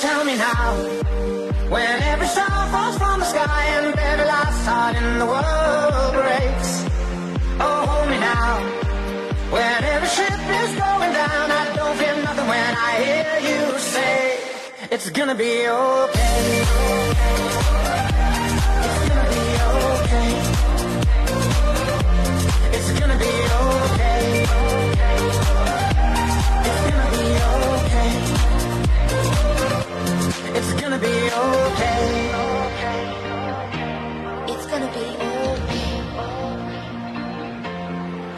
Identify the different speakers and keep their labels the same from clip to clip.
Speaker 1: tell me now, when every star falls from the sky and every last heart in the world breaks. Oh, hold me now, when every ship is going down, I don't feel nothing when I hear you say, it's gonna be okay.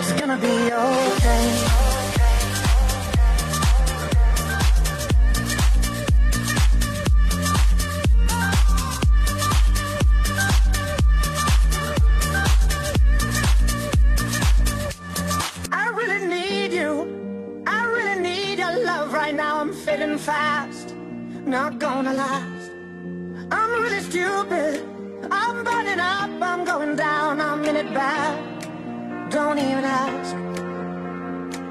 Speaker 1: it's gonna be okay. I really need you. I really need your love right now. I'm fading fast. Not gonna last. I'm really stupid. I'm burning up. I'm going down. I'm in it bad. Don't even ask.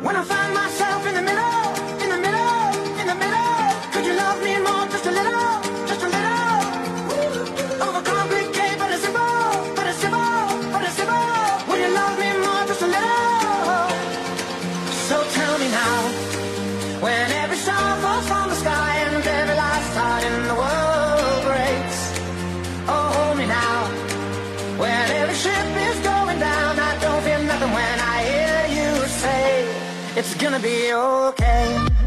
Speaker 1: When I find myself in the middle, in the middle, in the middle, could you love me more? Just a little, just a little. Overcomplicate, but it's simple, but it's simple, but it's simple. Would you love me more? Just a little. So tell me now, when every star falls it's gonna be okay.